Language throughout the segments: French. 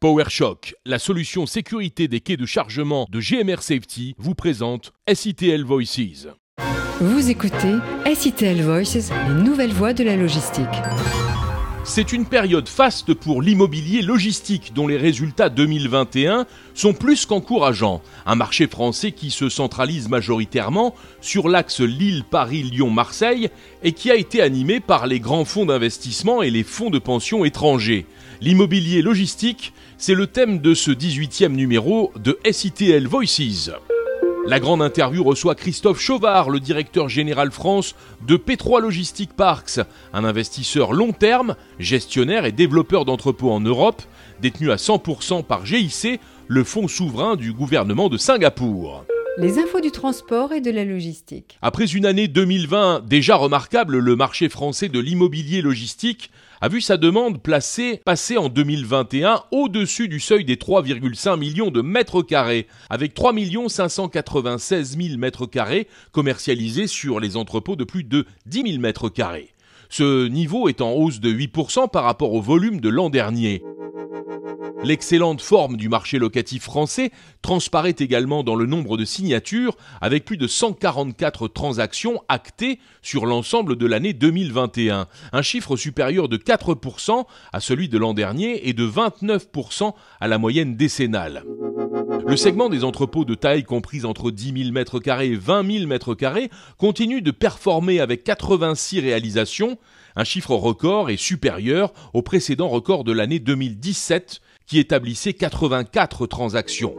PowerShock, la solution sécurité des quais de chargement de GMR Safety, vous présente SITL Voices. Vous écoutez SITL Voices, les nouvelles voies de la logistique. C'est une période faste pour l'immobilier logistique dont les résultats 2021 sont plus qu'encourageants. Un marché français qui se centralise majoritairement sur l'axe Lille-Paris-Lyon-Marseille et qui a été animé par les grands fonds d'investissement et les fonds de pension étrangers. L'immobilier logistique, c'est le thème de ce 18e numéro de SITL Voices. La grande interview reçoit Christophe Chauvard, le directeur général France de P3 Logistic Parks, un investisseur long terme, gestionnaire et développeur d'entrepôts en Europe, détenu à 100% par GIC, le fonds souverain du gouvernement de Singapour. Les infos du transport et de la logistique. Après une année 2020 déjà remarquable, le marché français de l'immobilier logistique a vu sa demande placée, passer en 2021 au-dessus du seuil des 3,5 millions de mètres carrés, avec 3 596 000 mètres carrés commercialisés sur les entrepôts de plus de 10 000 mètres carrés. Ce niveau est en hausse de 8% par rapport au volume de l'an dernier. L'excellente forme du marché locatif français transparaît également dans le nombre de signatures, avec plus de 144 transactions actées sur l'ensemble de l'année 2021, un chiffre supérieur de 4% à celui de l'an dernier et de 29% à la moyenne décennale. Le segment des entrepôts de taille comprise entre 10 000 m2 et 20 000 m2 continue de performer avec 86 réalisations, un chiffre record et supérieur au précédent record de l'année 2017 qui établissait 84 transactions.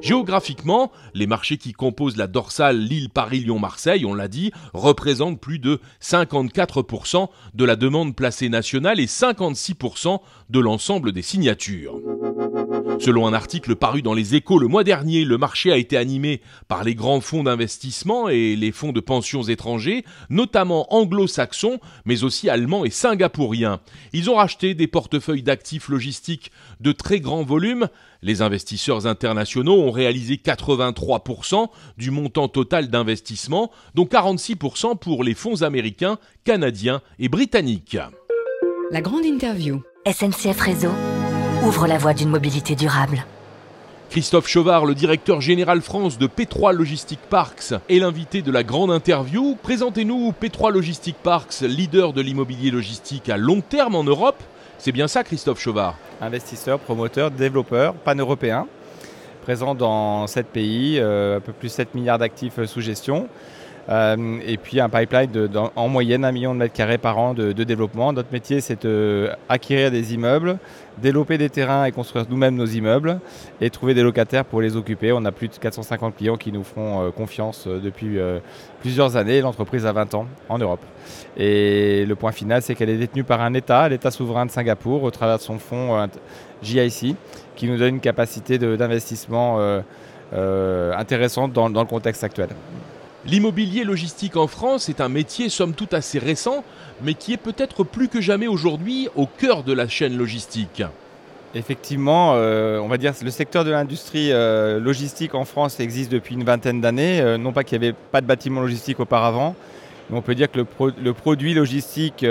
Géographiquement, les marchés qui composent la dorsale Lille-Paris-Lyon-Marseille, on l'a dit, représentent plus de 54% de la demande placée nationale et 56% de l'ensemble des signatures. Selon un article paru dans les échos le mois dernier, le marché a été animé par les grands fonds d'investissement et les fonds de pensions étrangers, notamment anglo-saxons, mais aussi allemands et singapouriens. Ils ont racheté des portefeuilles d'actifs logistiques de très grand volume. Les investisseurs internationaux ont réalisé 83% du montant total d'investissement, dont 46% pour les fonds américains, canadiens et britanniques. La grande interview. SNCF Réseau ouvre la voie d'une mobilité durable. Christophe Chauvard, le directeur général France de P3 Logistic Parks, est l'invité de la grande interview. Présentez-nous P3 Logistic Parks, leader de l'immobilier logistique à long terme en Europe. C'est bien ça, Christophe Chauvard? Investisseur, promoteur, développeur pan-européen, présent dans 7 pays, euh, un peu plus 7 milliards d'actifs sous gestion. Euh, et puis un pipeline en moyenne un million de mètres carrés par an de, développement. Notre métier, c'est d'acquérir des immeubles, développer des terrains et construire nous-mêmes nos immeubles et trouver des locataires pour les occuper. On a plus de 450 clients qui nous font euh, confiance euh, depuis plusieurs années. L'entreprise a 20 ans en Europe. Et le point final, c'est qu'elle est détenue par un État, l'État souverain de Singapour, au travers de son fonds JIC, qui nous donne une capacité d'investissement intéressante dans le contexte actuel. L'immobilier logistique en France est un métier somme toute assez récent, mais qui est peut-être plus que jamais aujourd'hui au cœur de la chaîne logistique. Effectivement, euh, on va dire le secteur de l'industrie euh, logistique en France existe depuis une vingtaine d'années. Euh, non pas qu'il n'y avait pas de bâtiment logistique auparavant, mais on peut dire que le, produit logistique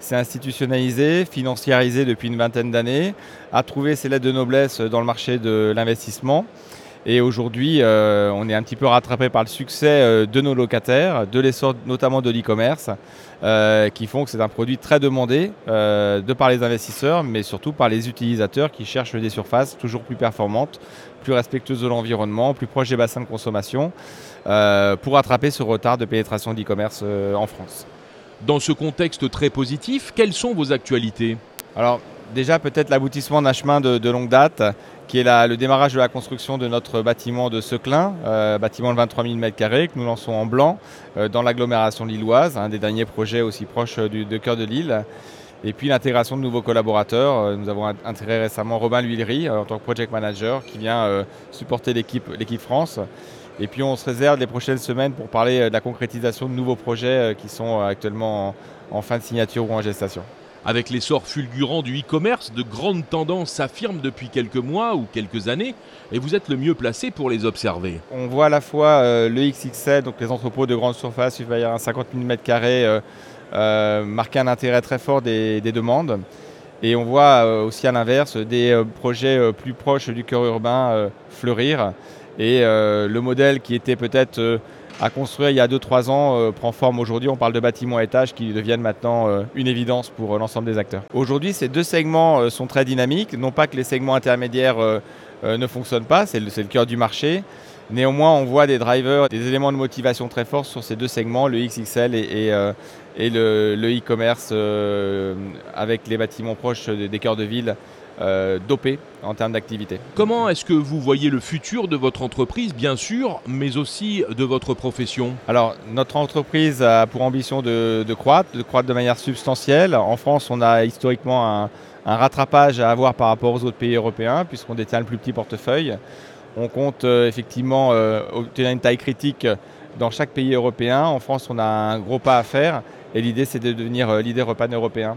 s'est institutionnalisé, financiarisé depuis une vingtaine d'années, a trouvé ses lettres de noblesse dans le marché de l'investissement. Et aujourd'hui, euh, on est un petit peu rattrapé par le succès euh, de nos locataires, de l'essor notamment de l'e-commerce, euh, qui font que c'est un produit très demandé de par les investisseurs, mais surtout par les utilisateurs qui cherchent des surfaces toujours plus performantes, plus respectueuses de l'environnement, plus proches des bassins de consommation, pour rattraper ce retard de pénétration d'e-commerce en France. Dans ce contexte très positif, quelles sont vos actualités? Alors, déjà peut-être l'aboutissement d'un chemin de, longue date qui est le démarrage de la construction de notre bâtiment de Seclin, euh, bâtiment de 23 000 m2 que nous lançons en blanc euh, dans l'agglomération lilloise, un des derniers projets aussi proches du, de cœur de Lille. Et puis l'intégration de nouveaux collaborateurs. Euh, nous avons intégré récemment Robin L'Huillerie en tant que project manager qui vient supporter l'équipe France. Et puis on se réserve les prochaines semaines pour parler de la concrétisation de nouveaux projets qui sont actuellement en fin de signature ou en gestation. Avec l'essor fulgurant du e-commerce, de grandes tendances s'affirment depuis quelques mois ou quelques années et vous êtes le mieux placé pour les observer. On voit à la fois euh, le XXL, donc les entrepôts de grande surface supérieurs à 50 000 m2, marquer un intérêt très fort des, demandes. Et on voit aussi à l'inverse des projets plus proches du cœur urbain fleurir. Et le modèle qui était peut-être à construire il y a 2-3 ans prend forme aujourd'hui. On parle de bâtiments à étages qui deviennent maintenant une évidence pour l'ensemble des acteurs. Aujourd'hui, ces deux segments sont très dynamiques. Non pas que les segments intermédiaires ne fonctionnent pas, c'est le, le cœur du marché. Néanmoins, on voit des drivers, des éléments de motivation très forts sur ces deux segments, le XXL et, le e-commerce avec les bâtiments proches des cœurs de ville euh, dopé en termes d'activité. Comment est-ce que vous voyez le futur de votre entreprise, bien sûr, mais aussi de votre profession? Alors, notre entreprise a pour ambition de, croître, de croître de manière substantielle. En France, on a historiquement un, rattrapage à avoir par rapport aux autres pays européens, puisqu'on détient le plus petit portefeuille. On compte euh, effectivement euh, obtenir une taille critique dans chaque pays européen. En France, on a un gros pas à faire. Et l'idée, c'est de devenir leader pan-européen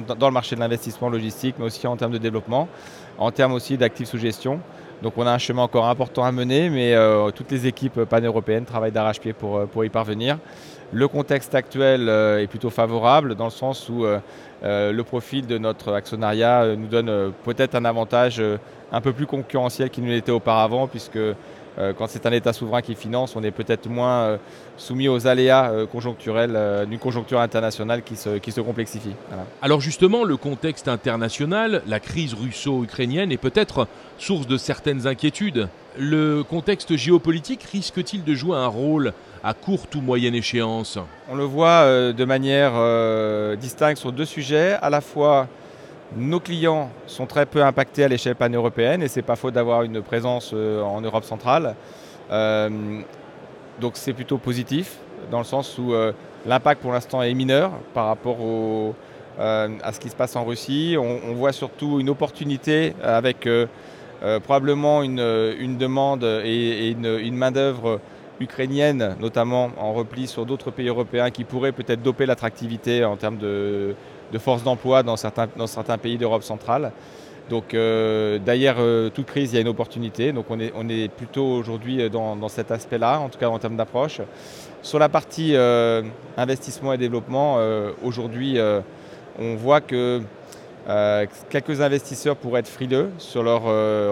dans le marché de l'investissement logistique, mais aussi en termes de développement, en termes aussi d'actifs sous gestion. Donc on a un chemin encore important à mener, mais euh, toutes les équipes pan-européennes travaillent d'arrache-pied pour, euh, pour y parvenir. Le contexte actuel euh, est plutôt favorable dans le sens où le profil de notre actionnariat nous donne peut-être un avantage un peu plus concurrentiel qu'il ne l'était auparavant, puisque quand c'est un État souverain qui finance, on est peut-être moins euh, soumis aux aléas euh, conjoncturels d'une conjoncture internationale qui se, qui se complexifie. Alors justement, le contexte international, la crise russo-ukrainienne est peut-être source de certaines inquiétudes. Le contexte géopolitique risque-t-il de jouer un rôle à courte ou moyenne échéance? On le voit de manière distincte sur deux sujets, à la fois nos clients sont très peu impactés à l'échelle pan-européenne et c'est pas faute d'avoir une présence euh, en Europe centrale. Euh, donc c'est plutôt positif dans le sens où euh, l'impact pour l'instant est mineur par rapport à ce qui se passe en Russie. On, voit surtout une opportunité avec probablement une, demande et, une, une main-d'œuvre ukrainienne, notamment en repli sur d'autres pays européens, qui pourrait peut-être doper l'attractivité en termes de, de force d'emploi dans certains, pays d'Europe centrale. Donc euh, derrière euh, toute crise, il y a une opportunité. Donc on est, plutôt aujourd'hui dans, cet aspect-là, en tout cas en termes d'approche. Sur la partie euh, investissement et développement, aujourd'hui, on voit que quelques investisseurs pourraient être frileux sur leur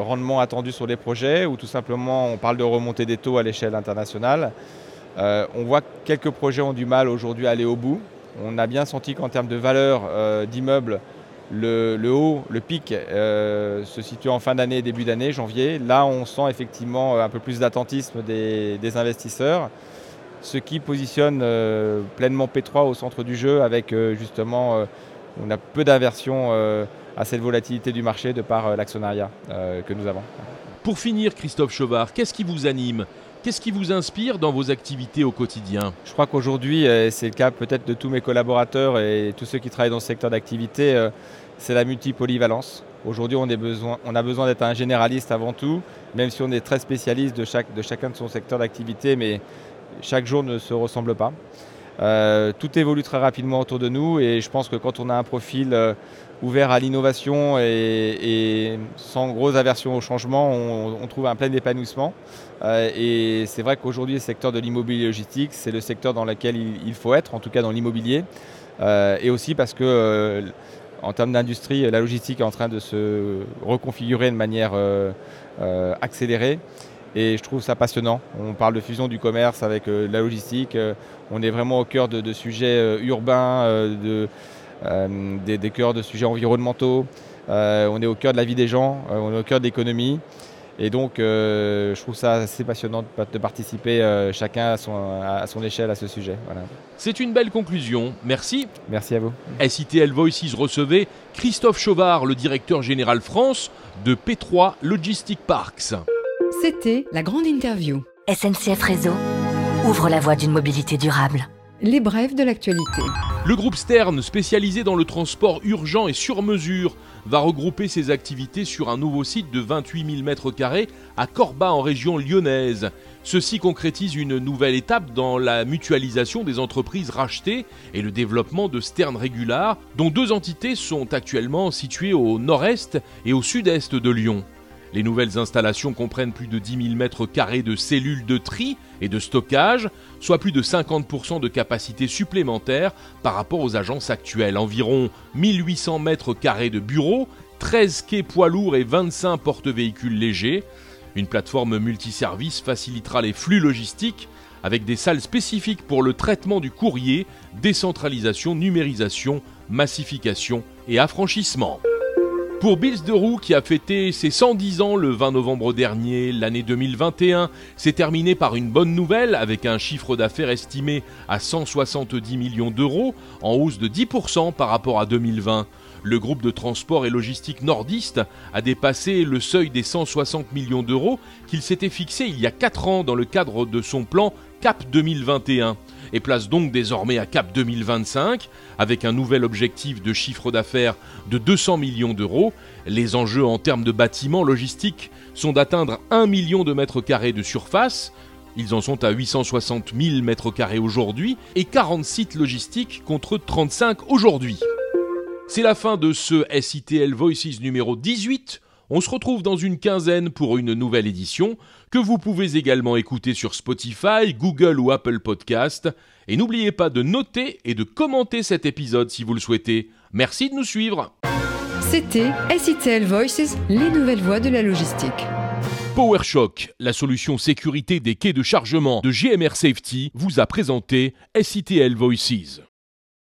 rendement attendu sur les projets, ou tout simplement on parle de remontée des taux à l'échelle internationale. on voit que quelques projets ont du mal aujourd'hui à aller au bout. On a bien senti qu'en termes de valeur euh, d'immeubles, le, haut, le pic euh, se situe en fin d'année, début d'année, janvier. Là, on sent effectivement euh, un peu plus d'attentisme des, investisseurs, ce qui positionne pleinement P3 au centre du jeu avec justement, on a peu d'inversion à cette volatilité du marché de par l'actionnariat que nous avons. Pour finir, Christophe Chauvard, qu'est-ce qui vous anime? Qu'est-ce qui vous inspire dans vos activités au quotidien? Je crois qu'aujourd'hui, euh, c'est le cas peut-être de tous mes collaborateurs et tous ceux qui travaillent dans ce secteur d'activité, euh, c'est la multipolyvalence. Aujourd'hui, on, a besoin d'être un généraliste avant tout, même si on est très spécialiste de chacun de son secteur d'activité, mais chaque jour ne se ressemble pas. Euh, tout évolue très rapidement autour de nous et je pense que quand on a un profil ouvert à l'innovation et, sans grosse aversion au changement, on, trouve un plein épanouissement. Euh, et c'est vrai qu'aujourd'hui, le secteur de l'immobilier logistique, c'est le secteur dans lequel il, faut être, en tout cas dans l'immobilier. Euh, et aussi parce que, euh, en termes d'industrie, la logistique est en train de se reconfigurer de manière accélérée. Et je trouve ça passionnant. On parle de fusion du commerce avec la logistique. on est vraiment au cœur de, de sujets urbains, de euh, des, des, cœurs de sujets environnementaux. Euh, on est au cœur de la vie des gens, euh, on est au cœur de l'économie. Et donc, je trouve ça assez passionnant de, participer chacun à son, à son, échelle à ce sujet. Voilà. C'est une belle conclusion. Merci. Merci à vous. SITL Voices recevait Christophe Chauvard, le directeur général France de P3 Logistic Parks. C'était la grande interview. SNCF Réseau ouvre la voie d'une mobilité durable. Les brèves de l'actualité. Le groupe Stern, spécialisé dans le transport urgent et sur mesure, va regrouper ses activités sur un nouveau site de 28 000 m2 à Corba en région lyonnaise. Ceci concrétise une nouvelle étape dans la mutualisation des entreprises rachetées et le développement de Stern Regular, dont deux entités sont actuellement situées au nord-est et au sud-est de Lyon. Les nouvelles installations comprennent plus de 10 000 mètres carrés de cellules de tri et de stockage, soit plus de 50% de capacité supplémentaire par rapport aux agences actuelles. Environ 1800 mètres carrés de bureaux, 13 quais poids lourds et 25 porte-véhicules légers. Une plateforme multiservice facilitera les flux logistiques avec des salles spécifiques pour le traitement du courrier, décentralisation, numérisation, massification et affranchissement. Pour Bills de Roux qui a fêté ses 110 ans le 20 novembre dernier, l'année 2021 s'est terminée par une bonne nouvelle avec un chiffre d'affaires estimé à 170 millions d'euros, en hausse de 10% par rapport à 2020. Le groupe de transport et logistique nordiste a dépassé le seuil des 160 millions d'euros qu'il s'était fixé il y a 4 ans dans le cadre de son plan CAP 2021 et place donc désormais à Cap 2025 avec un nouvel objectif de chiffre d'affaires de 200 millions d'euros. Les enjeux en termes de bâtiments logistiques sont d'atteindre 1 million de mètres carrés de surface. Ils en sont à 860 000 mètres carrés aujourd'hui et 40 sites logistiques contre 35 aujourd'hui. C'est la fin de ce SITL Voices numéro 18. On se retrouve dans une quinzaine pour une nouvelle édition que vous pouvez également écouter sur Spotify, Google ou Apple Podcast. Et n'oubliez pas de noter et de commenter cet épisode si vous le souhaitez. Merci de nous suivre. C'était SITL Voices, les nouvelles voies de la logistique. PowerShock, la solution sécurité des quais de chargement de GMR Safety, vous a présenté SITL Voices.